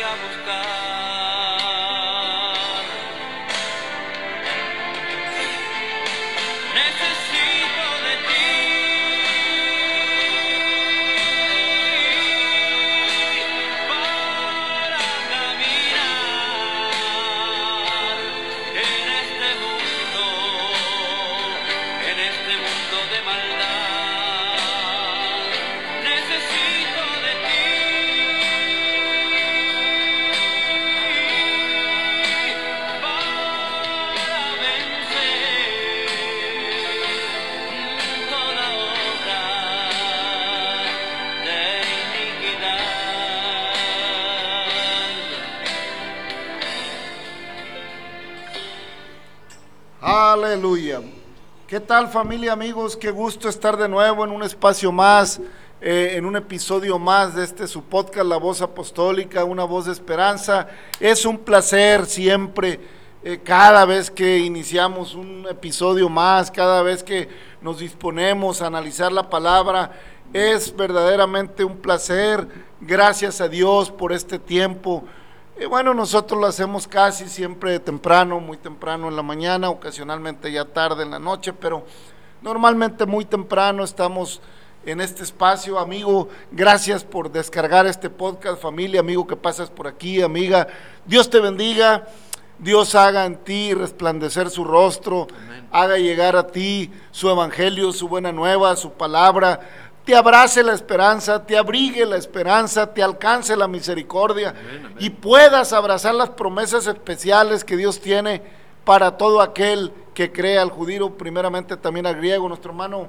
a buscar. Tal familia, amigos? Qué gusto estar de nuevo en un espacio más, eh, en un episodio más de este su podcast, La Voz Apostólica, una voz de esperanza. Es un placer siempre, eh, cada vez que iniciamos un episodio más, cada vez que nos disponemos a analizar la palabra, es verdaderamente un placer. Gracias a Dios por este tiempo. Eh, bueno, nosotros lo hacemos casi siempre temprano, muy temprano en la mañana, ocasionalmente ya tarde en la noche, pero normalmente muy temprano estamos en este espacio. Amigo, gracias por descargar este podcast, familia, amigo que pasas por aquí, amiga. Dios te bendiga, Dios haga en ti resplandecer su rostro, haga llegar a ti su evangelio, su buena nueva, su palabra te abrace la esperanza, te abrigue la esperanza, te alcance la misericordia y puedas abrazar las promesas especiales que Dios tiene para todo aquel que cree. Al judío, primeramente también al griego. Nuestro hermano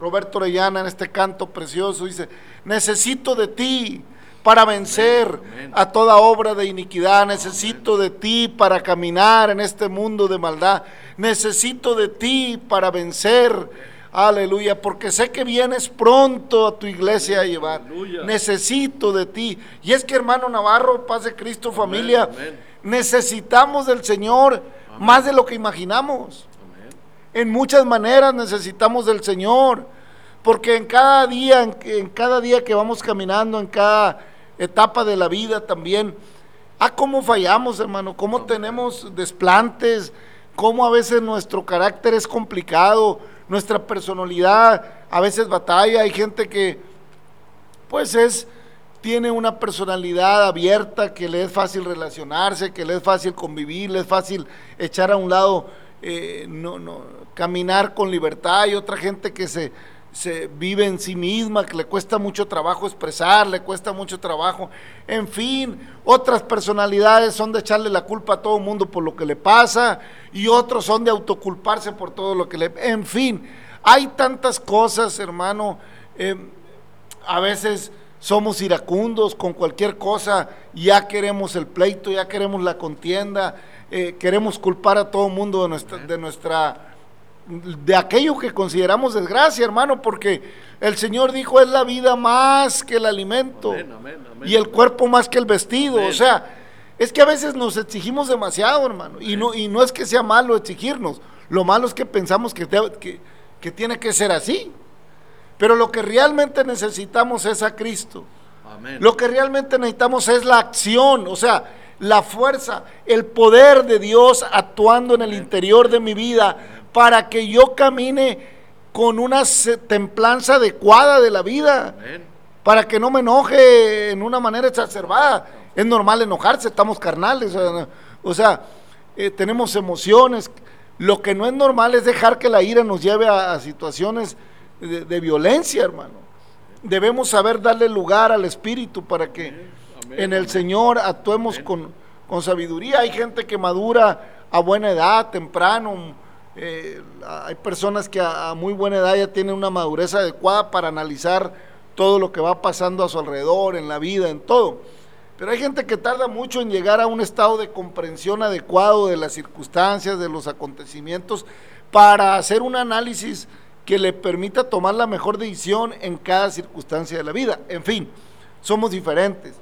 Roberto Orellana en este canto precioso dice, necesito de ti para vencer a toda obra de iniquidad, necesito de ti para caminar en este mundo de maldad, necesito de ti para vencer Aleluya, porque sé que vienes pronto a tu iglesia a llevar. Aleluya. Necesito de ti. Y es que hermano Navarro, paz de Cristo, familia, amén. necesitamos del Señor más de lo que imaginamos. En muchas maneras necesitamos del Señor, porque en cada día, en, en cada día que vamos caminando, en cada etapa de la vida también, ah, cómo fallamos, hermano, cómo tenemos desplantes, cómo a veces nuestro carácter es complicado, nuestra personalidad a veces batalla, hay gente que pues es tiene una personalidad abierta, que le es fácil relacionarse, que le es fácil convivir, le es fácil echar a un lado, eh, no, no, caminar con libertad. Hay otra gente que se, se vive en sí misma, que le cuesta mucho trabajo expresar, le cuesta mucho trabajo. En fin, otras personalidades son de echarle la culpa a todo el mundo por lo que le pasa y otros son de autoculparse por todo lo que le... En fin, hay tantas cosas, hermano. Eh, a veces somos iracundos con cualquier cosa, ya queremos el pleito, ya queremos la contienda, eh, queremos culpar a todo el mundo de nuestra, de nuestra de aquello que consideramos desgracia, hermano, porque el Señor dijo es la vida más que el alimento y el cuerpo más que el vestido. O sea, es que a veces nos exigimos demasiado, hermano, y no, y no es que sea malo exigirnos, lo malo es que pensamos que, que, que tiene que ser así. Pero lo que realmente necesitamos es a Cristo. Lo que realmente necesitamos es la acción, o sea, la fuerza, el poder de Dios actuando en el interior de mi vida para que yo camine con una templanza adecuada de la vida, para que no me enoje en una manera exacerbada. Es normal enojarse, estamos carnales, o sea, eh, tenemos emociones. Lo que no es normal es dejar que la ira nos lleve a, situaciones de, violencia, hermano. Debemos saber darle lugar al Espíritu para que en el Señor actuemos con, con sabiduría. Hay gente que madura a buena edad, temprano, eh, hay personas que a, muy buena edad ya tienen una madurez adecuada para analizar todo lo que va pasando a su alrededor, en la vida, en todo. Pero hay gente que tarda mucho en llegar a un estado de comprensión adecuado de las circunstancias, de los acontecimientos, para hacer un análisis que le permita tomar la mejor decisión en cada circunstancia de la vida. En fin, somos diferentes.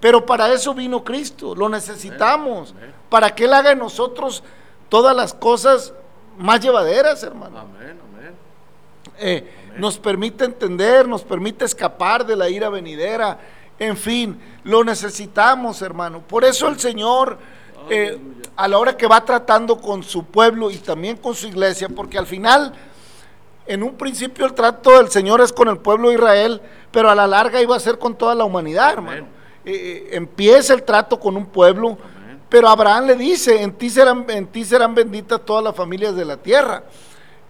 Pero para eso vino Cristo, lo necesitamos, para que Él haga en nosotros todas las cosas más llevaderas, hermano. Amén, amén. Eh, nos permite entender, nos permite escapar de la ira venidera. En fin, lo necesitamos, hermano. Por eso el Señor, eh, a la hora que va tratando con su pueblo y también con su iglesia, porque al final, en un principio el trato del Señor es con el pueblo de Israel, pero a la larga iba a ser con toda la humanidad, hermano. Eh, empieza el trato con un pueblo pero Abraham le dice, en ti serán, en ti serán benditas todas las familias de la tierra.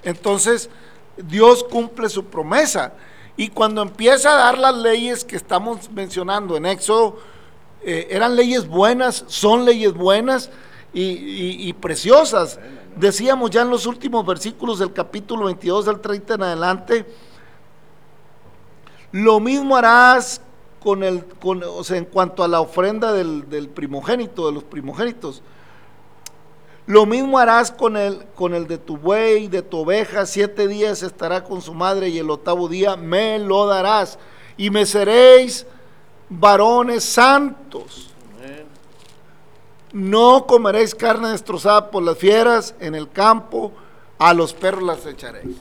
Entonces, Dios cumple su promesa. Y cuando empieza a dar las leyes que estamos mencionando en Éxodo, eh, eran leyes buenas, son leyes buenas y, y, preciosas. Decíamos ya en los últimos versículos del capítulo 22 del 30 en adelante, lo mismo harás con el, con, o sea, en cuanto a la ofrenda del, primogénito, de los primogénitos. Lo mismo harás con el, con el de tu buey, de tu oveja, siete días estará con su madre y el octavo día me lo darás. Y me seréis varones santos. No comeréis carne destrozada por las fieras en el campo, a los perros las echaréis.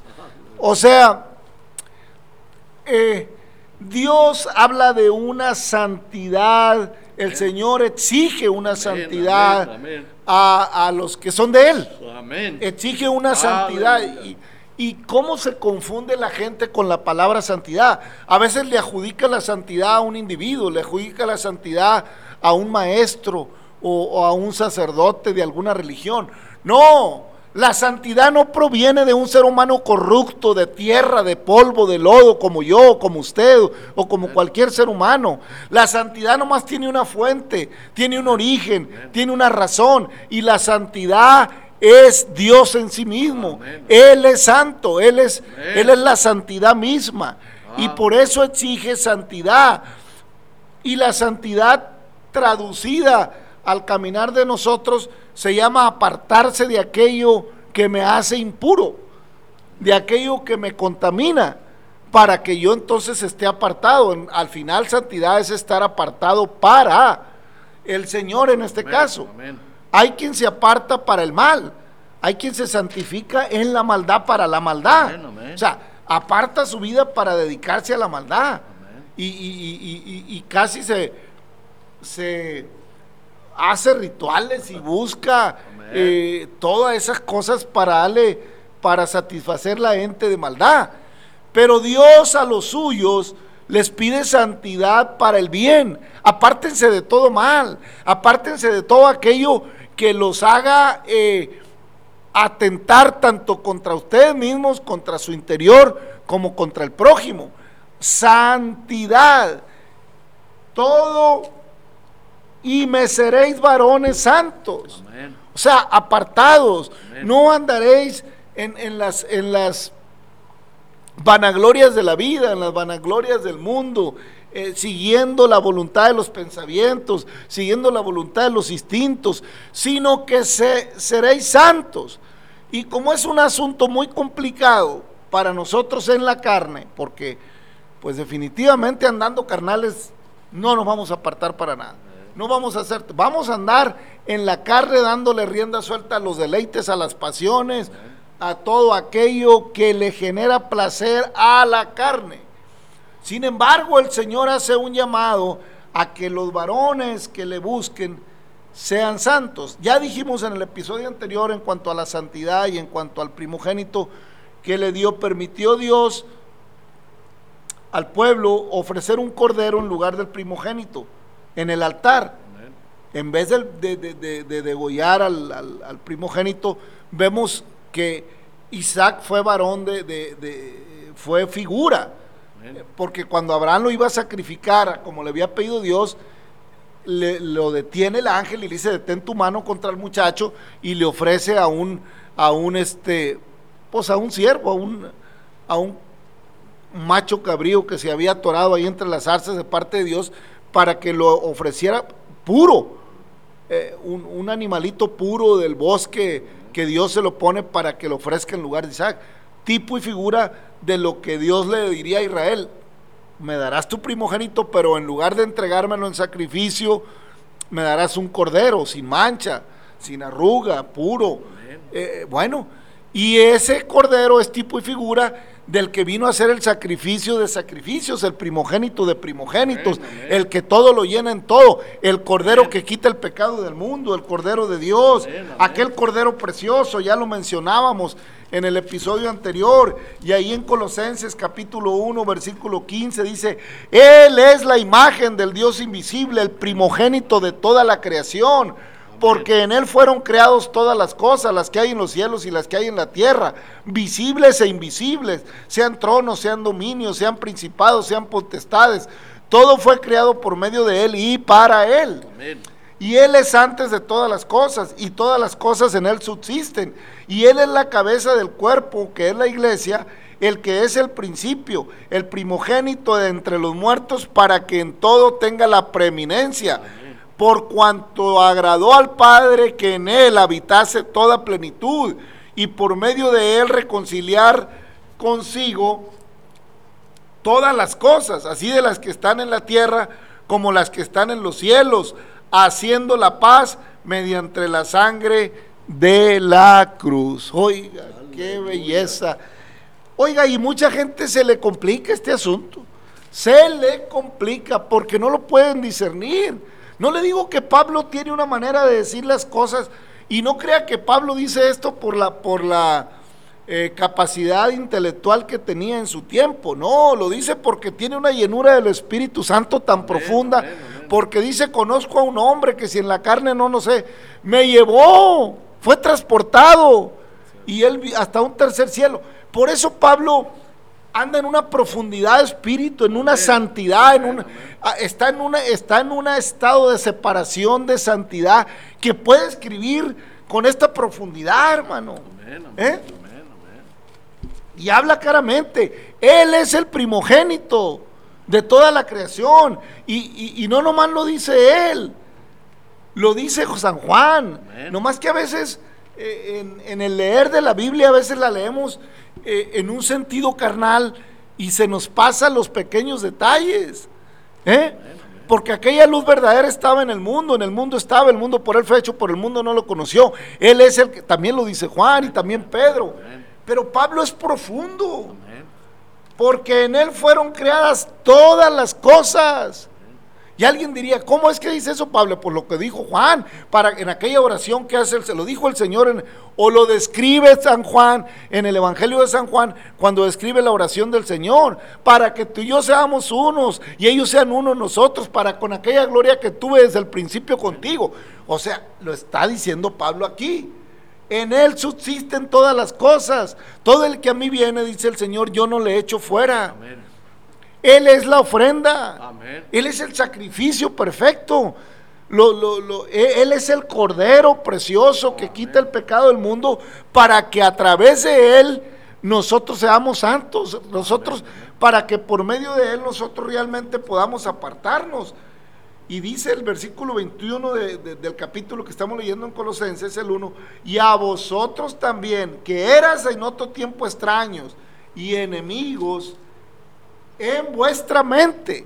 O sea, eh, Dios habla de una santidad, el Señor exige una santidad A, los que son de Él. Exige una santidad. Y, y, cómo se confunde la gente con la palabra santidad. A veces le adjudica la santidad a un individuo, le adjudica la santidad a un maestro o a un sacerdote de alguna religión. No, la santidad no proviene de un ser humano corrupto, de tierra, de polvo, de lodo, como yo, como usted, o como cualquier ser humano. La santidad nomás tiene una fuente, tiene un origen, tiene una razón. Y la santidad es Dios en sí mismo. Él es santo, Él es, Él es la santidad misma. Y ah. por eso exige santidad. Y la santidad traducida al caminar de nosotros se llama apartarse de aquello que me hace impuro, de aquello que me contamina, para que yo entonces esté apartado. Al final santidad es estar apartado para el Señor en este caso. Hay quien se aparta para el mal, hay quien se santifica en la maldad para la maldad. O sea, aparta su vida para dedicarse a la maldad. Y, y, casi se, se hace rituales y busca eh, todas esas cosas para darle, para satisfacer la ente de maldad. Pero Dios a los suyos les pide santidad para el bien. Apártense de todo mal, apártense de todo aquello que los haga eh, atentar tanto contra ustedes mismos, contra su interior, como contra el prójimo. Santidad. Todo y me seréis varones santos. O sea, apartados. No andaréis en, en, las, en las vanaglorias de la vida, en las vanaglorias del mundo, eh, siguiendo la voluntad de los pensamientos, siguiendo la voluntad de los instintos, sino que se, seréis santos. Y como es un asunto muy complicado para nosotros en la carne, porque pues definitivamente andando carnales no nos vamos a apartar para nada. No vamos a hacer, vamos a andar en la carne dándole rienda suelta a los deleites, a las pasiones, a todo aquello que le genera placer a la carne. Sin embargo, el Señor hace un llamado a que los varones que le busquen sean santos. Ya dijimos en el episodio anterior en cuanto a la santidad y en cuanto al primogénito que le dio, permitió Dios al pueblo ofrecer un cordero en lugar del primogénito en el altar. En vez de, de, degollar al, al primogénito, vemos que Isaac fue varón de, fue figura. Porque cuando Abraham lo iba a sacrificar, como le había pedido Dios, le, lo detiene el ángel y le dice, detén tu mano contra el muchacho y le ofrece a un, a un este, pues a un siervo, a un, a un macho cabrío que se había atorado ahí entre las arces de parte de Dios para que lo ofreciera puro, eh, un, un animalito puro del bosque que Dios se lo pone para que lo ofrezca en lugar de Isaac. Tipo y figura de lo que Dios le diría a Israel. Me darás tu primogénito, pero en lugar de entregármelo en sacrificio, me darás un cordero sin mancha, sin arruga, puro. Eh, bueno, y ese cordero es tipo y figura del que vino a hacer el sacrificio de sacrificios, el primogénito de primogénitos, el que todo lo llena en todo, el cordero que quita el pecado del mundo, el cordero de Dios, aquel cordero precioso, ya lo mencionábamos en el episodio anterior, y ahí en Colosenses capítulo 1, versículo 15 dice, Él es la imagen del Dios invisible, el primogénito de toda la creación porque en Él fueron creados todas las cosas, las que hay en los cielos y las que hay en la tierra, visibles e invisibles, sean tronos, sean dominios, sean principados, sean potestades. Todo fue creado por medio de Él y para Él. Y Él es antes de todas las cosas y todas las cosas en Él subsisten. Y Él es la cabeza del cuerpo, que es la iglesia, el que es el principio, el primogénito de entre los muertos, para que en todo tenga la preeminencia por cuanto agradó al Padre que en él habitase toda plenitud y por medio de él reconciliar consigo todas las cosas, así de las que están en la tierra como las que están en los cielos, haciendo la paz mediante la sangre de la cruz. Oiga, qué belleza. Oiga, y mucha gente se le complica este asunto. Se le complica porque no lo pueden discernir no le digo que Pablo tiene una manera de decir las cosas y no crea que Pablo dice esto por la, por la eh, capacidad intelectual que tenía en su tiempo. No, lo dice porque tiene una llenura del Espíritu Santo tan profunda. Porque dice, conozco a un hombre que si en la carne no, no sé, me llevó, fue transportado y él hasta un tercer cielo. Por eso Pablo anda en una profundidad de espíritu, en una santidad, en una, ah, está, en una, está en un estado de separación, de santidad, que puede escribir con esta profundidad, hermano. ¿Eh? Y habla claramente, Él es el primogénito de toda la creación. Y, no nomás lo dice Él, lo dice San Juan. Nomás que a veces eh, en, el leer de la Biblia, a veces la leemos eh, en un sentido carnal y se nos pasan los pequeños detalles. ¿eh? Porque aquella luz verdadera estaba en el mundo, en el mundo estaba, el mundo por él fue hecho, por el mundo no lo conoció. Él es el que, también lo dice Juan y también Pedro. Pero Pablo es profundo. Porque en él fueron creadas todas las cosas. Y alguien diría, ¿cómo es que dice eso, Pablo? Por lo que dijo Juan, para, en aquella oración que hace, se lo dijo el Señor, o lo describe San Juan en el Evangelio de San Juan, cuando describe la oración del Señor, para que tú y yo seamos unos y ellos sean unos nosotros, para con aquella gloria que tuve desde el principio contigo. O sea, lo está diciendo Pablo aquí. En Él subsisten todas las cosas. Todo el que a mí viene, dice el Señor, yo no le echo fuera. Amén. Él es la ofrenda. Amén. Él es el sacrificio perfecto. Lo- lo- lo- e- él es el cordero precioso que quita el pecado del mundo para que a través de Él nosotros seamos santos. Nosotros, para que por medio de Él nosotros realmente podamos apartarnos. Y dice el versículo 21 de- de- del capítulo que estamos leyendo en Colosenses, el 1, y a vosotros también, que eras en otro tiempo extraños y enemigos en vuestra mente,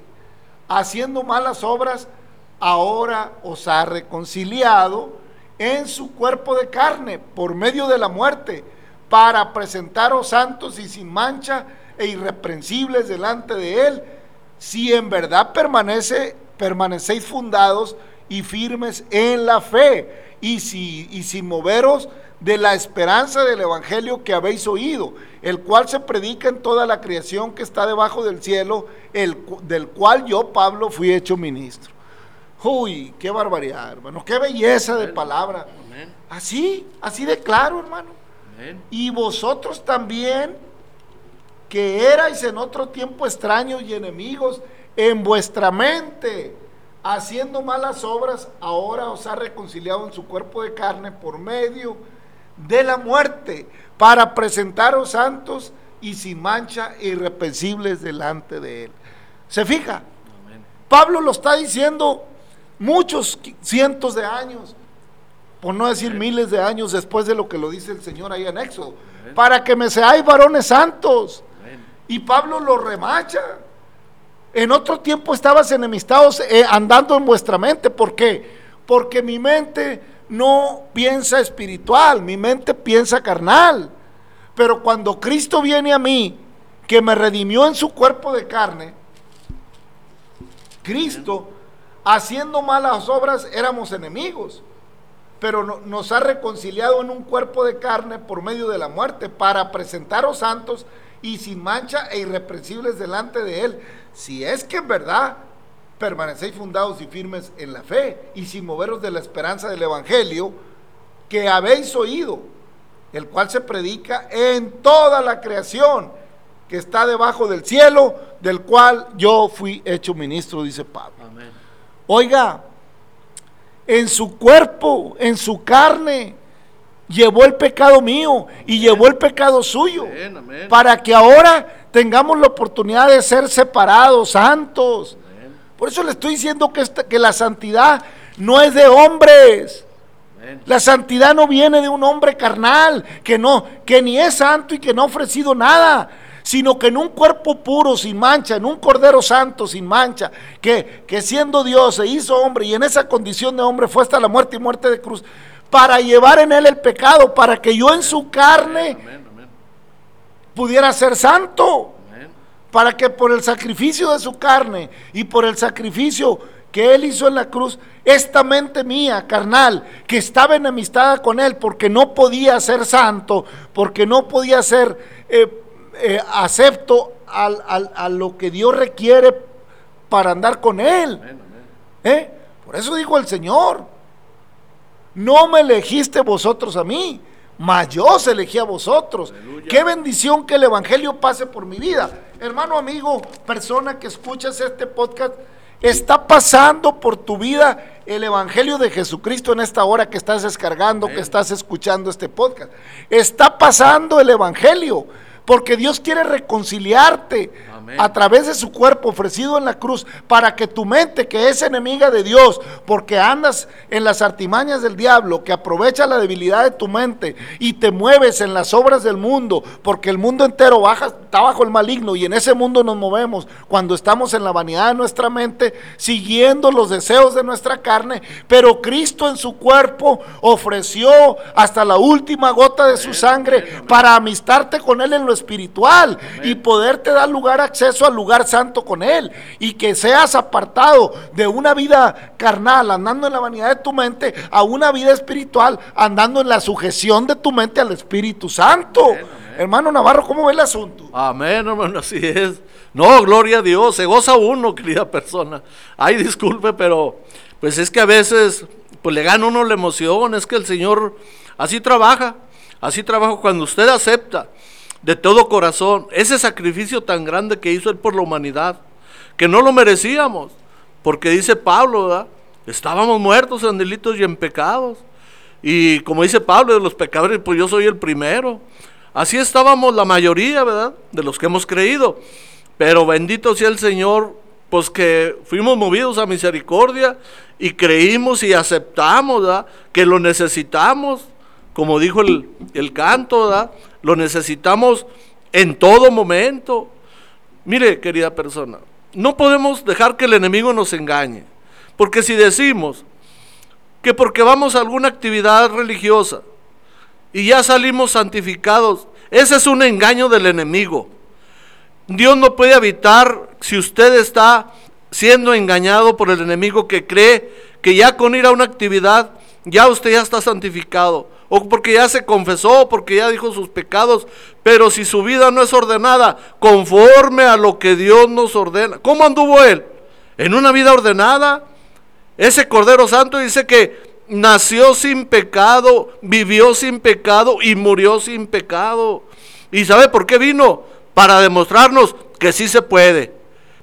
haciendo malas obras, ahora os ha reconciliado en su cuerpo de carne por medio de la muerte, para presentaros santos y sin mancha e irreprensibles delante de él, si en verdad permanece, permanecéis fundados y firmes en la fe, y, si, y sin moveros de la esperanza del Evangelio que habéis oído, el cual se predica en toda la creación que está debajo del cielo, el, del cual yo, Pablo, fui hecho ministro. Uy, qué barbaridad, hermano, qué belleza de palabra. Así, así de claro, hermano. Y vosotros también, que erais en otro tiempo extraños y enemigos en vuestra mente, haciendo malas obras, ahora os ha reconciliado en su cuerpo de carne por medio de la muerte, para presentaros santos y sin mancha e irreprensibles delante de él. ¿Se fija? Amén. Pablo lo está diciendo muchos cientos de años, por no decir miles de años después de lo que lo dice el Señor ahí en Éxodo, Amén. para que me seáis varones santos. Y Pablo lo remacha. En otro tiempo estabas enemistados eh, andando en vuestra mente. ¿Por qué? Porque mi mente no piensa espiritual, mi mente piensa carnal. Pero cuando Cristo viene a mí, que me redimió en su cuerpo de carne, Cristo, haciendo malas obras, éramos enemigos pero no- nos ha reconciliado en un cuerpo de carne por medio de la muerte, para presentaros santos y sin mancha e irreprensibles delante de Él, si es que en verdad permanecéis fundados y firmes en la fe y sin moveros de la esperanza del Evangelio que habéis oído, el cual se predica en toda la creación que está debajo del cielo, del cual yo fui hecho ministro, dice Pablo. Amén. Oiga, en su cuerpo, en su carne, llevó el pecado mío y llevó el pecado suyo. Amén. Para que ahora tengamos la oportunidad de ser separados, santos. Por eso le estoy diciendo que, esta- que la santidad no es de hombres. La santidad no viene de un hombre carnal, que no, que ni es santo y que no ha ofrecido nada, sino que en un cuerpo puro, sin mancha, en un cordero santo, sin mancha, que, que siendo Dios se hizo hombre y en esa condición de hombre fue hasta la muerte y muerte de cruz, para llevar en él el pecado, para que yo en su carne Amén. Pudiera ser santo para que por el sacrificio de su carne y por el sacrificio que él hizo en la cruz, esta mente mía, carnal, que estaba enemistada con él porque no podía ser santo, porque no podía ser eh, eh, acepto al- al- a lo que Dios requiere para andar con él. Amén. Amén. ¿Eh? Por eso dijo el Señor, no me elegiste vosotros a mí, mas yo os elegí a vosotros. Aleluya. Qué bendición que el Evangelio pase por mi vida. Hermano, amigo, persona que escuchas este podcast, está pasando por tu vida el Evangelio de Jesucristo en esta hora que estás descargando, que estás escuchando este podcast. Está pasando el Evangelio. Porque Dios quiere reconciliarte Amén. a través de su cuerpo ofrecido en la cruz para que tu mente, que es enemiga de Dios, porque andas en las artimañas del diablo, que aprovecha la debilidad de tu mente y te mueves en las obras del mundo, porque el mundo entero baja, está bajo el maligno y en ese mundo nos movemos cuando estamos en la vanidad de nuestra mente, siguiendo los deseos de nuestra carne, pero Cristo en su cuerpo ofreció hasta la última gota de su sangre para amistarte con Él en lo espiritual y poderte dar lugar a acceso al lugar santo con Él y que seas apartado de una vida carnal, andando en la vanidad de tu mente, a una vida espiritual, andando en la sujeción de tu mente al Espíritu Santo. Hermano Navarro, ¿cómo ve el asunto? Amén, hermano, así es. No, gloria a Dios, se goza uno, querida persona. Ay, disculpe, pero pues es que a veces pues le gana uno la emoción, es que el Señor así trabaja, así trabaja cuando usted acepta de todo corazón ese sacrificio tan grande que hizo Él por la humanidad, que no lo merecíamos, porque dice Pablo, estábamos muertos en delitos y en pecados. Y como dice Pablo, de los pecadores, pues yo soy el primero. Así estábamos la mayoría, ¿verdad? De los que hemos creído. Pero bendito sea el Señor, pues que fuimos movidos a misericordia y creímos y aceptamos, ¿verdad? Que lo necesitamos, como dijo el, el canto, ¿verdad? Lo necesitamos en todo momento. Mire, querida persona, no podemos dejar que el enemigo nos engañe. Porque si decimos que porque vamos a alguna actividad religiosa, y ya salimos santificados. Ese es un engaño del enemigo. Dios no puede habitar si usted está siendo engañado por el enemigo que cree que ya con ir a una actividad ya usted ya está santificado. O porque ya se confesó, porque ya dijo sus pecados. Pero si su vida no es ordenada conforme a lo que Dios nos ordena. ¿Cómo anduvo él? En una vida ordenada. Ese Cordero Santo dice que nació sin pecado, vivió sin pecado y murió sin pecado. ¿Y sabe por qué vino? Para demostrarnos que sí se puede.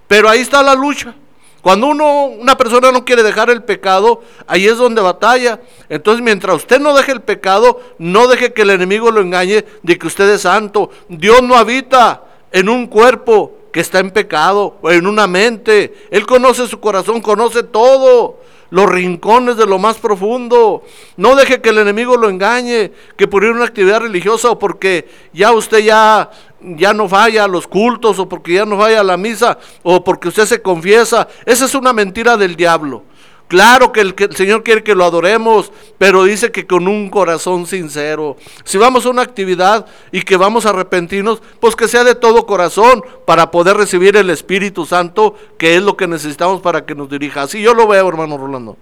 Pero ahí está la lucha. Cuando uno, una persona no quiere dejar el pecado, ahí es donde batalla. Entonces, mientras usted no deje el pecado, no deje que el enemigo lo engañe de que usted es santo. Dios no habita en un cuerpo que está en pecado o en una mente. Él conoce su corazón, conoce todo los rincones de lo más profundo. No deje que el enemigo lo engañe, que por ir a una actividad religiosa o porque ya usted ya, ya no vaya a los cultos o porque ya no vaya a la misa o porque usted se confiesa. Esa es una mentira del diablo. Claro que el, Señor quiere que lo adoremos, pero dice que con un corazón sincero. Si vamos a una actividad y que vamos a arrepentirnos, pues que sea de todo corazón para poder recibir el Espíritu Santo, que es lo que necesitamos para que nos dirija. Así yo lo veo, hermano Rolando.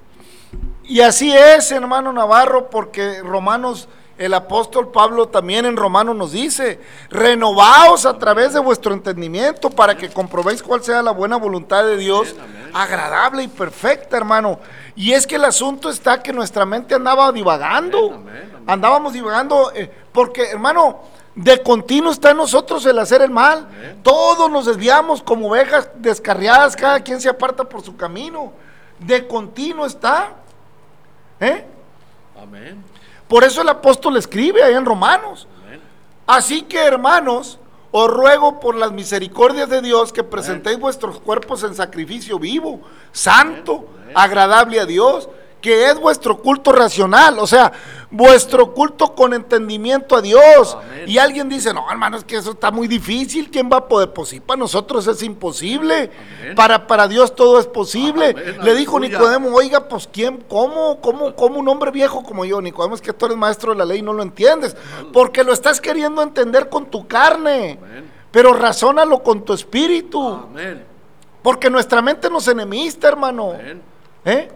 Y así es, hermano Navarro, porque Romanos el apóstol Pablo también en Romanos nos dice, renovaos a través de vuestro entendimiento para que comprobéis cuál sea la buena voluntad de Dios, agradable y perfecta, hermano. Y es que el asunto está que nuestra mente andaba divagando, andábamos divagando, eh, porque hermano, de continuo está en nosotros el hacer el mal. Todos nos desviamos como ovejas descarriadas, cada quien se aparta por su camino. De continuo está. ¿Eh? Amén. Por eso el apóstol escribe ahí en Romanos. Así que hermanos, os ruego por las misericordias de Dios que presentéis vuestros cuerpos en sacrificio vivo, santo, agradable a Dios, que es vuestro culto racional, o sea, vuestro culto con entendimiento a Dios. Y alguien dice, no, hermano, es que eso está muy difícil, ¿quién va a poder? Pues sí, para nosotros es imposible, para, para Dios todo es posible. Le dijo Nicodemo, oiga, pues ¿quién, cómo, cómo, cómo un hombre viejo como yo, Nicodemo, es que tú eres maestro de la ley y no lo entiendes, porque lo estás queriendo entender con tu carne, pero razónalo con tu espíritu. Porque nuestra mente nos enemista, hermano. ¿Eh?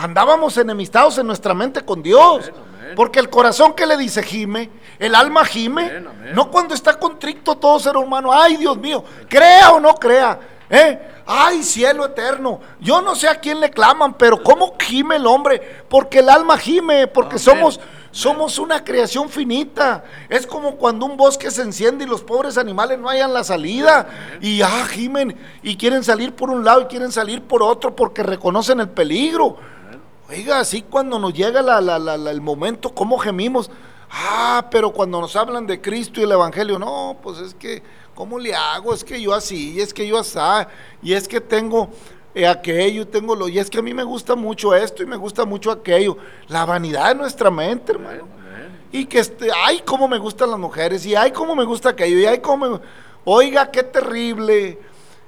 Andábamos enemistados en nuestra mente con Dios. Porque el corazón que le dice gime, el alma gime, no cuando está contrito todo ser humano, ay Dios mío, crea o no crea, ¿eh? ay cielo eterno, yo no sé a quién le claman, pero ¿cómo gime el hombre? Porque el alma gime, porque somos, somos una creación finita. Es como cuando un bosque se enciende y los pobres animales no hayan la salida y ah, gimen y quieren salir por un lado y quieren salir por otro porque reconocen el peligro. Oiga, así cuando nos llega el momento, ¿cómo gemimos? Ah, pero cuando nos hablan de Cristo y el Evangelio, no, pues es que, ¿cómo le hago? Es que yo así, y es que yo así, y es que tengo eh, aquello, tengo lo, y es que a mí me gusta mucho esto y me gusta mucho aquello. La vanidad de nuestra mente, hermano. Y que, este, ay, cómo me gustan las mujeres, y ay, cómo me gusta aquello, y ay, cómo Oiga, qué terrible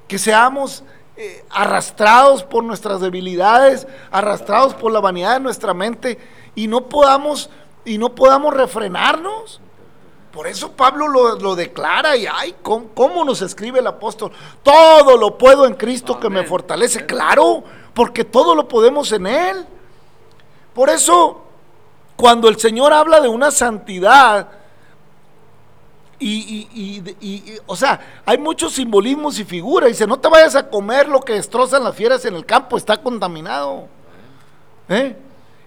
que seamos eh, arrastrados por nuestras debilidades, arrastrados por la vanidad de nuestra mente y no podamos y no podamos refrenarnos. Por eso Pablo lo, lo declara y ay, ¿cómo, cómo nos escribe el apóstol? Todo lo puedo en Cristo que me Amén. fortalece. Claro, porque todo lo podemos en Él. Por eso, cuando el Señor habla de una santidad, y, y- y- o sea, hay muchos simbolismos y figuras. Dice, no te vayas a comer lo que destrozan las fieras en el campo, está contaminado. ¿Eh?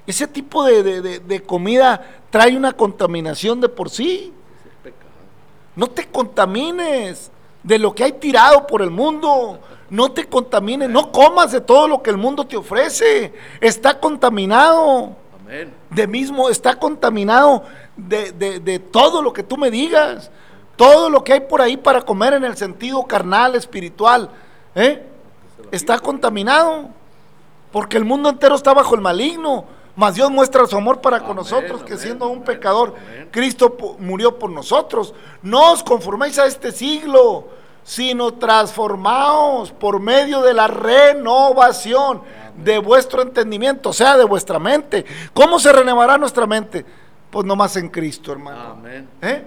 Ese tipo de, de- de- de comida trae una contaminación de por sí. No te contamines de lo que hay tirado por el mundo. No te contamines, no comas de todo lo que el mundo te ofrece. Está contaminado. Amén. De mismo, está contaminado de, de- de todo lo que tú me digas. Todo lo que hay por ahí para comer en el sentido carnal, espiritual. ¿eh? Está contaminado. Porque el mundo entero está bajo el maligno. Mas Dios muestra su amor para con Amén, nosotros, que amén, siendo un amén, pecador. Cristo murió por nosotros. No os conforméis a este siglo, sino transformaos por medio de la renovación de vuestro entendimiento, o sea, de vuestra mente. ¿Cómo se renovará nuestra mente? Pues nomás en Cristo, hermano. Amén. ¿Eh?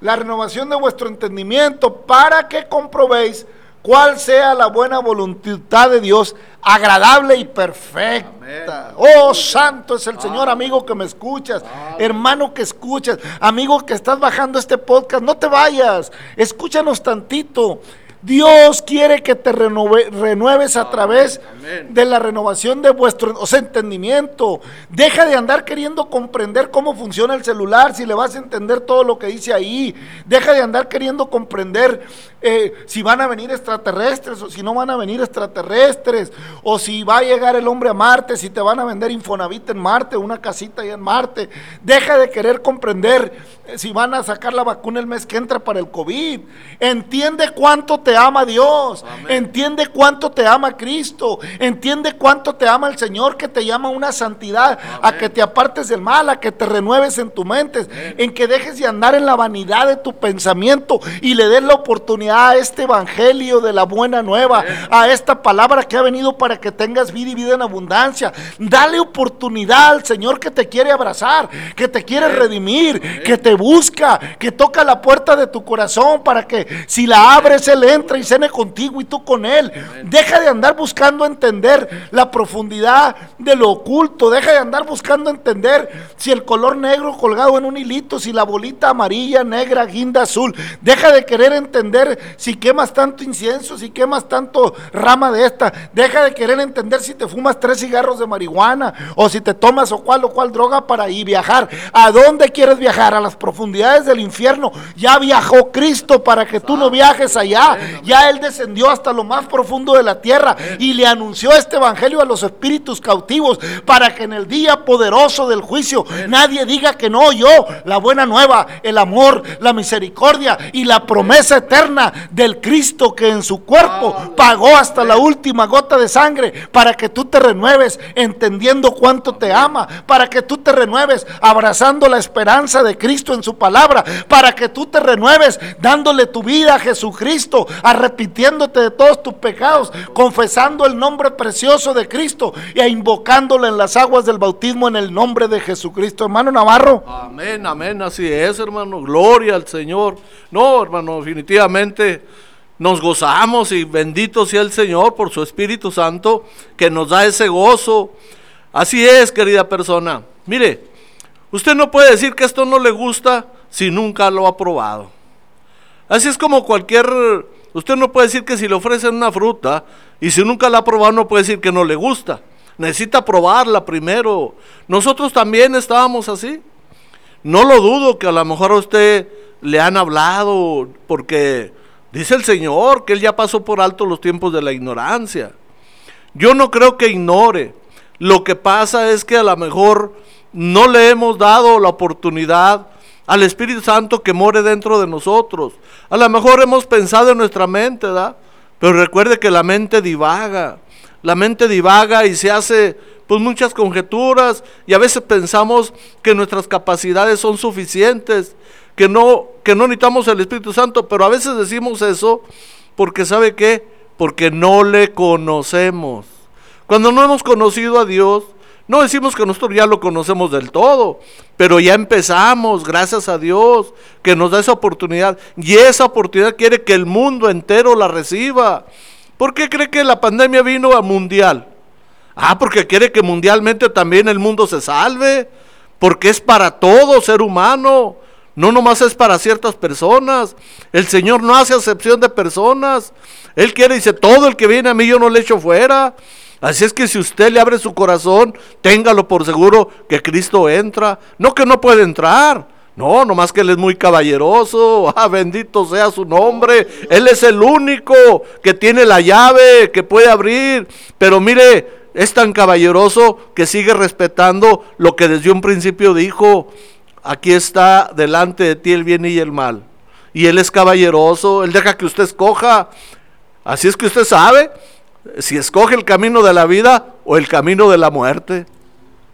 La renovación de vuestro entendimiento para que comprobéis cuál sea la buena voluntad de Dios, agradable y perfecta. Amén. Oh, santo es el Señor, amigo que me escuchas, hermano que escuchas, amigo que estás bajando este podcast, no te vayas, escúchanos tantito. Dios quiere que te renove- renueves a través amén. de la renovación de vuestro o sea, entendimiento. Deja de andar queriendo comprender cómo funciona el celular, si le vas a entender todo lo que dice ahí. Deja de andar queriendo comprender eh, si van a venir extraterrestres o si no van a venir extraterrestres, o si va a llegar el hombre a Marte, si te van a vender Infonavit en Marte, una casita ahí en Marte. Deja de querer comprender eh, si van a sacar la vacuna el mes que entra para el COVID. Entiende cuánto te ama Dios. Amén. Entiende cuánto te ama Cristo. Entiende cuánto te ama el Señor que te llama a una santidad, a que te apartes del mal, a que te renueves en tu mente, en que dejes de andar en la vanidad de tu pensamiento y le des la oportunidad a este evangelio de la buena nueva, a esta palabra que ha venido para que tengas vida y vida en abundancia. Dale oportunidad al Señor que te quiere abrazar, que te quiere redimir, que te busca, que toca la puerta de tu corazón para que si la abres Él entra y cene contigo y tú con Él. Deja de andar buscando entender la profundidad de lo oculto, deja de andar buscando entender si el color negro colgado en un hilito, si la bolita amarilla, negra, guinda, azul. Deja de querer entender si quemas tanto incienso, si quemas tanto rama de esta. Deja de querer entender si te fumas tres cigarros de marihuana o si te tomas o cual o cual droga para ir viajar. ¿A dónde quieres viajar? A las profundidades del infierno. Ya viajó Cristo para que tú no viajes allá. Ya Él descendió hasta lo más profundo de la tierra y le anunció este evangelio a los espíritus cautivos para que en el día poderoso del juicio nadie diga que no oyó la buena nueva, el amor, la misericordia y la promesa eterna del Cristo que en su cuerpo pagó hasta la última gota de sangre para que tú te renueves entendiendo cuánto te ama, para que tú te renueves abrazando la esperanza de Cristo en su palabra, para que tú te renueves dándole tu vida a Jesucristo, arrepintiéndote de todos tus pecados, confesando el nombre precioso de Cristo y invocándole en las aguas del bautismo en el nombre de Jesucristo. Hermano Navarro. Amén, amén, así es, hermano. Gloria al Señor. No, hermano, definitivamente nos gozamos y bendito sea el Señor por su Espíritu Santo que nos da ese gozo. Así es, querida persona. Mire, usted no puede decir que esto no le gusta si nunca lo ha probado. Así es como cualquier... Usted no puede decir que si le ofrecen una fruta y si nunca la ha probado no puede decir que no le gusta. Necesita probarla primero. Nosotros también estábamos así. No lo dudo que a lo mejor a usted le han hablado porque dice el Señor que Él ya pasó por alto los tiempos de la ignorancia. Yo no creo que ignore. Lo que pasa es que a lo mejor no le hemos dado la oportunidad al Espíritu Santo que more dentro de nosotros. A lo mejor hemos pensado en nuestra mente, ¿verdad? Pero recuerde que la mente divaga. La mente divaga y se hace pues muchas conjeturas y a veces pensamos que nuestras capacidades son suficientes, que no que no necesitamos el Espíritu Santo, pero a veces decimos eso porque sabe qué? Porque no le conocemos. Cuando no hemos conocido a Dios, No decimos que nosotros ya lo conocemos del todo, pero ya empezamos, gracias a Dios, que nos da esa oportunidad. Y esa oportunidad quiere que el mundo entero la reciba. ¿Por qué cree que la pandemia vino a mundial? Ah, porque quiere que mundialmente también el mundo se salve. Porque es para todo ser humano. No nomás es para ciertas personas. El Señor no hace acepción de personas. Él quiere, dice, todo el que viene a mí yo no le echo fuera. Así es que si usted le abre su corazón, téngalo por seguro que Cristo entra. No que no puede entrar. No, nomás que Él es muy caballeroso. Ah, bendito sea su nombre. Él es el único que tiene la llave, que puede abrir. Pero mire, es tan caballeroso que sigue respetando lo que desde un principio dijo. Aquí está delante de ti el bien y el mal. Y Él es caballeroso. Él deja que usted escoja. Así es que usted sabe si escoge el camino de la vida o el camino de la muerte.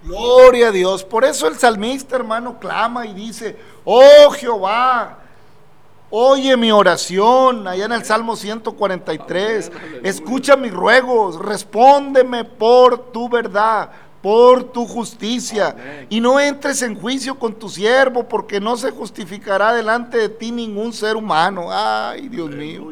Gloria a Dios. Por eso el salmista, hermano, clama y dice, oh Jehová, oye mi oración, allá en el Salmo 143, escucha mis ruegos, respóndeme por tu verdad, por tu justicia, y no entres en juicio con tu siervo, porque no se justificará delante de ti ningún ser humano. Ay, Dios mío.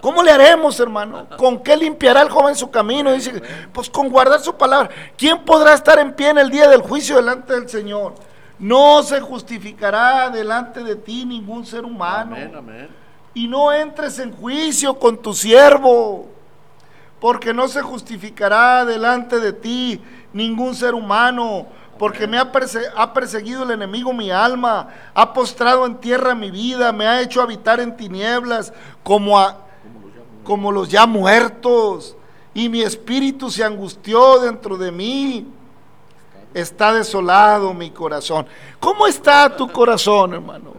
¿Cómo le haremos, hermano? ¿Con qué limpiará el joven su camino? Dice, pues con guardar su palabra. ¿Quién podrá estar en pie en el día del juicio delante del Señor? No se justificará delante de ti ningún ser humano. Amén, amén. Y no entres en juicio con tu siervo, porque no se justificará delante de ti ningún ser humano, porque me ha, ha perseguido el enemigo mi alma, ha postrado en tierra mi vida, me ha hecho habitar en tinieblas como, a, como los ya muertos, y mi espíritu se angustió dentro de mí. Está desolado mi corazón. ¿Cómo está tu corazón, hermano?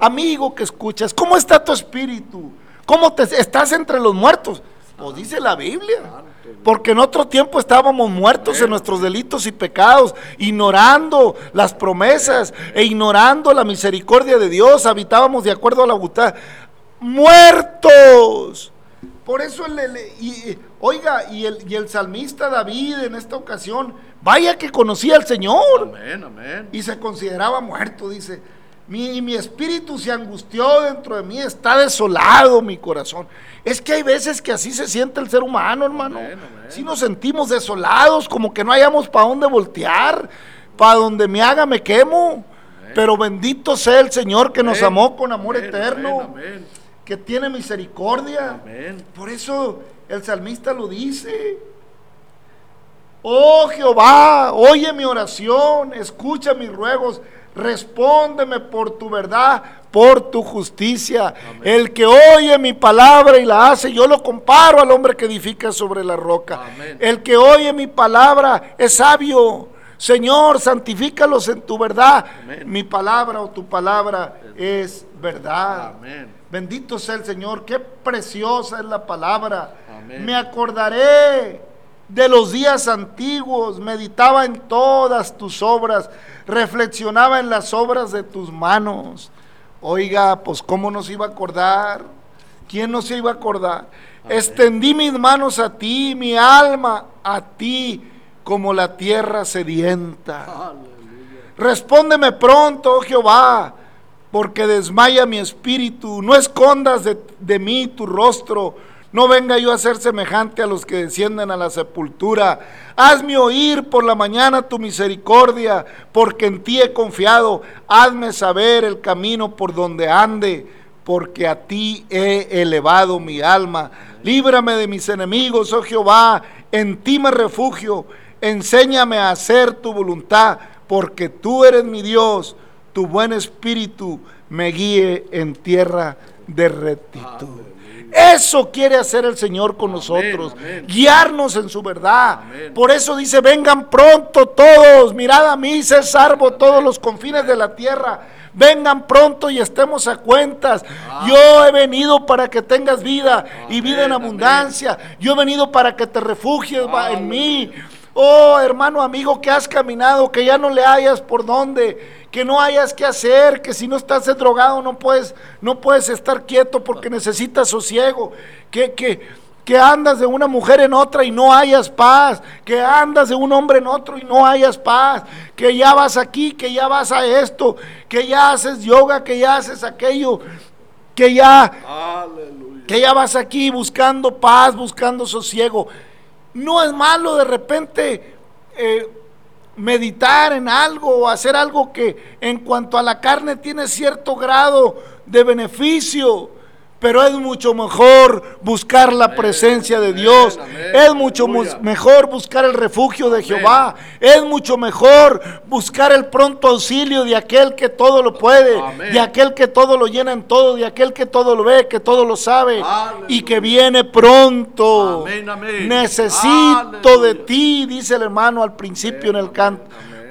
Amigo que escuchas, ¿cómo está tu espíritu? ¿Cómo te estás entre los muertos? Pues dice la Biblia. Porque en otro tiempo estábamos muertos en nuestros delitos y pecados, ignorando las promesas e ignorando la misericordia de Dios, habitábamos de acuerdo a la voluntad. Muertos. Por eso, el- el- y- y- oiga, y el, y el salmista David en esta ocasión, vaya que conocía al Señor Amén, amén. y se consideraba muerto, dice. Mi, mi espíritu se angustió dentro de mí, está desolado mi corazón. Es que hay veces que así se siente el ser humano, hermano. Si nos sentimos desolados, como que no hayamos para dónde voltear, para donde me haga me quemo. Pero bendito sea el Señor que nos amó con amor Amén, eterno, que tiene misericordia. Por eso el salmista lo dice. Oh Jehová, oye mi oración, escucha mis ruegos, respóndeme por tu verdad, por tu justicia. El que oye mi palabra y la hace, yo lo comparo al hombre que edifica sobre la roca. Amén. El que oye mi palabra es sabio. Señor, santifícalos en tu verdad. Amén. Mi palabra o tu palabra es verdad. Bendito sea el Señor, qué preciosa es la palabra. Me acordaré de los días antiguos, meditaba en todas tus obras, reflexionaba en las obras de tus manos. Oiga, pues cómo nos iba a acordar, quién nos iba a acordar. Extendí mis manos a ti, mi alma a ti, como la tierra sedienta. Respóndeme pronto, oh Jehová, porque desmaya mi espíritu. No escondas de, de mí tu rostro. No venga yo a ser semejante a los que descienden a la sepultura. Hazme oír por la mañana tu misericordia, porque en ti he confiado. Hazme saber el camino por donde ande, porque a ti he elevado mi alma. Líbrame de mis enemigos, oh Jehová. En ti me refugio. Enséñame a hacer tu voluntad, porque tú eres mi Dios. Tu buen espíritu me guíe en tierra de rectitud. Eso quiere hacer el Señor con nosotros, amén. guiarnos en su verdad. Amén. Por eso dice, vengan pronto todos, mirad a mí, sé salvo todos los confines de la tierra. Vengan pronto y estemos a cuentas. Yo he venido para que tengas vida y vida en abundancia. Yo he venido para que te refugies en mí. Oh, hermano, amigo, que has caminado, que ya no le hayas por dónde, que no hayas que hacer, que si no estás drogado no puedes, no puedes estar quieto porque necesitas sosiego, que, que, que andas de una mujer en otra y no hayas paz, que andas de un hombre en otro y no hayas paz, que ya vas aquí, que ya vas a esto, que ya haces yoga, que ya haces aquello, que ya, que ya vas aquí buscando paz, buscando sosiego. No es malo de repente eh, meditar en algo o hacer algo que en cuanto a la carne tiene cierto grado de beneficio. Pero es mucho mejor buscar la presencia de Dios. Es mucho mejor buscar el refugio de Jehová. Es mucho mejor buscar el pronto auxilio de aquel que todo lo puede, de aquel que todo lo llena en todo, de aquel que todo lo ve, que todo lo sabe y que viene pronto. Necesito de ti, dice el hermano al principio en el canto.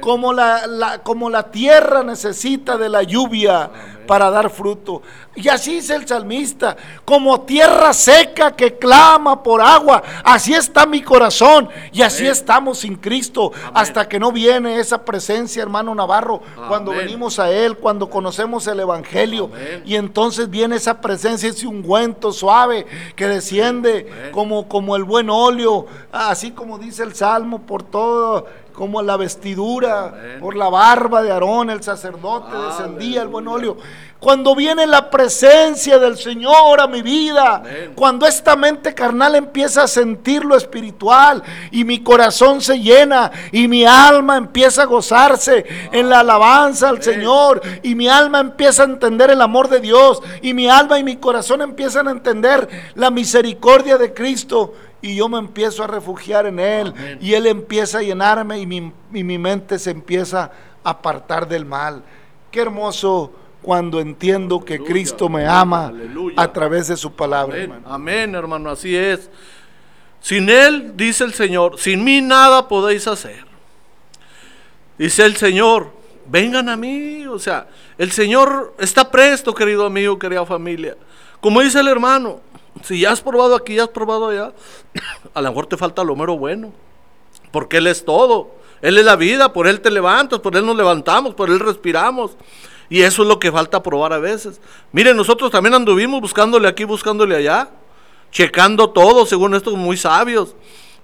Como la, como la tierra necesita de la lluvia para dar fruto. Y así dice el salmista, como tierra seca que clama por agua, así está mi corazón y así estamos sin Cristo. Hasta que no viene esa presencia, hermano Navarro, cuando venimos a Él, cuando conocemos el Evangelio y entonces viene esa presencia, ese ungüento suave que desciende como, como el buen óleo, así como dice el Salmo, por todo como la vestidura, por la barba de Aarón, el sacerdote, descendía el buen óleo. Cuando viene la presencia del Señor a mi vida, cuando esta mente carnal empieza a sentir lo espiritual y mi corazón se llena y mi alma empieza a gozarse en la alabanza al Señor y mi alma empieza a entender el amor de Dios y mi alma y mi corazón empiezan a entender la misericordia de Cristo y yo me empiezo a refugiar en Él y Él empieza a llenarme y mi, mi mente se empieza a apartar del mal. Qué hermoso cuando entiendo que Cristo me ama a través de su palabra. Amén, hermano, así es. Sin Él, dice el Señor, sin mí nada podéis hacer. Dice el Señor, vengan a mí. O sea, el Señor está presto, querido amigo, querida familia. Como dice el hermano, si ya has probado aquí, ya has probado allá, a lo mejor te falta lo mero bueno. Porque Él es todo. Él es la vida, por Él te levantas, por Él nos levantamos, por Él respiramos. Y eso es lo que falta probar a veces. Miren, nosotros también anduvimos buscándole aquí, buscándole allá, checando todo, según estos muy sabios.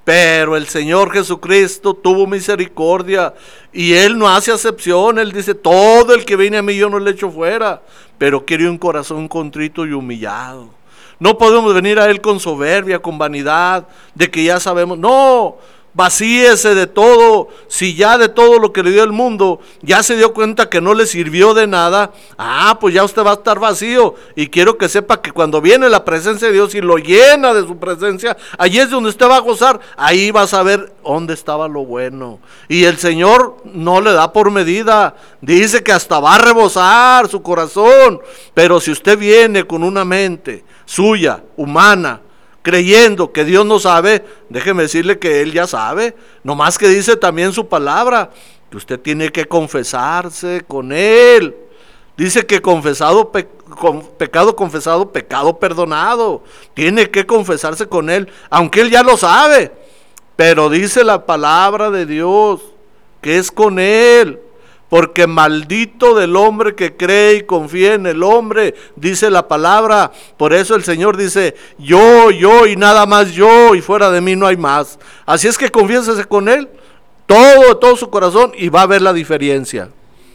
Pero el Señor Jesucristo tuvo misericordia y Él no hace acepción. Él dice, todo el que viene a mí yo no le echo fuera, pero quiere un corazón contrito y humillado. No podemos venir a Él con soberbia, con vanidad, de que ya sabemos. No, vacíese de todo. Si ya de todo lo que le dio el mundo, ya se dio cuenta que no le sirvió de nada, ah, pues ya usted va a estar vacío. Y quiero que sepa que cuando viene la presencia de Dios y lo llena de su presencia, allí es donde usted va a gozar. Ahí va a saber dónde estaba lo bueno. Y el Señor no le da por medida. Dice que hasta va a rebosar su corazón. Pero si usted viene con una mente, suya, humana, creyendo que Dios no sabe, déjeme decirle que Él ya sabe, nomás que dice también su palabra, que usted tiene que confesarse con Él. Dice que confesado, pecado confesado, pecado perdonado. Tiene que confesarse con Él, aunque Él ya lo sabe. Pero dice la palabra de Dios que es con Él porque maldito del hombre que cree y confía en el hombre, dice la palabra. Por eso el Señor dice, yo, yo y nada más yo, y fuera de mí no hay más. Así es que confiésese con Él, todo, todo su corazón, y va a ver la diferencia.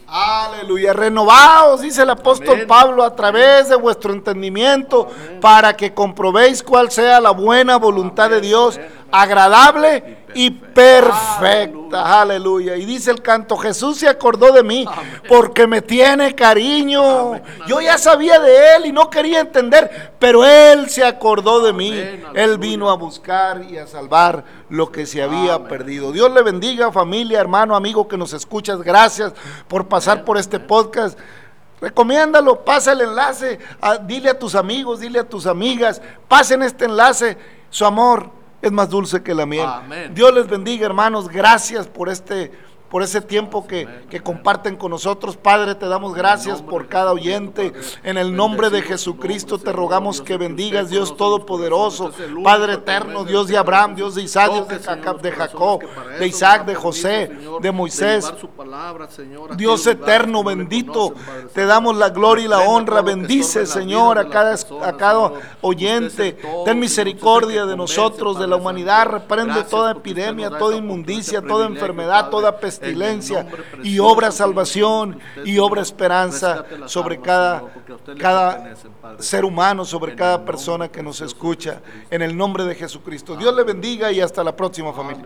Aleluya, renovaos, dice el apóstol Pablo, a través de vuestro entendimiento, para que comprobéis cuál sea la buena voluntad de Dios, agradable y perfecta. Aleluya. Y dice el canto, Jesús se acordó de mí porque me tiene cariño. Yo ya sabía de Él y no quería entender, pero Él se acordó de mí. Él vino a buscar y a salvar lo que se había perdido. Dios le bendiga familia, hermano, amigo que nos escuchas. Gracias por pasar por este podcast. Recomiéndalo, pasa el enlace, dile a tus amigos, dile a tus amigas, pasen este enlace, su amor es más dulce que la miel. Dios les bendiga, hermanos. Gracias por este por ese tiempo que, que comparten con nosotros. Padre, te damos gracias por cada oyente. En el nombre de Jesucristo te rogamos que bendigas, Dios Todopoderoso, Padre eterno, Dios de Abraham, Dios de Isaac, Dios de Jacob, de, Jacob, de Isaac, de José, de Moisés. Dios eterno, bendito, te damos la gloria y la honra. Bendice, Señor, a cada, a cada oyente. Ten misericordia de nosotros, de la humanidad. Reprende toda epidemia, toda inmundicia, toda enfermedad, toda pestilencia y obra salvación y obra esperanza sobre cada, cada ser humano, sobre cada persona que nos escucha. En el nombre de Jesucristo. Dios le bendiga y hasta la próxima familia.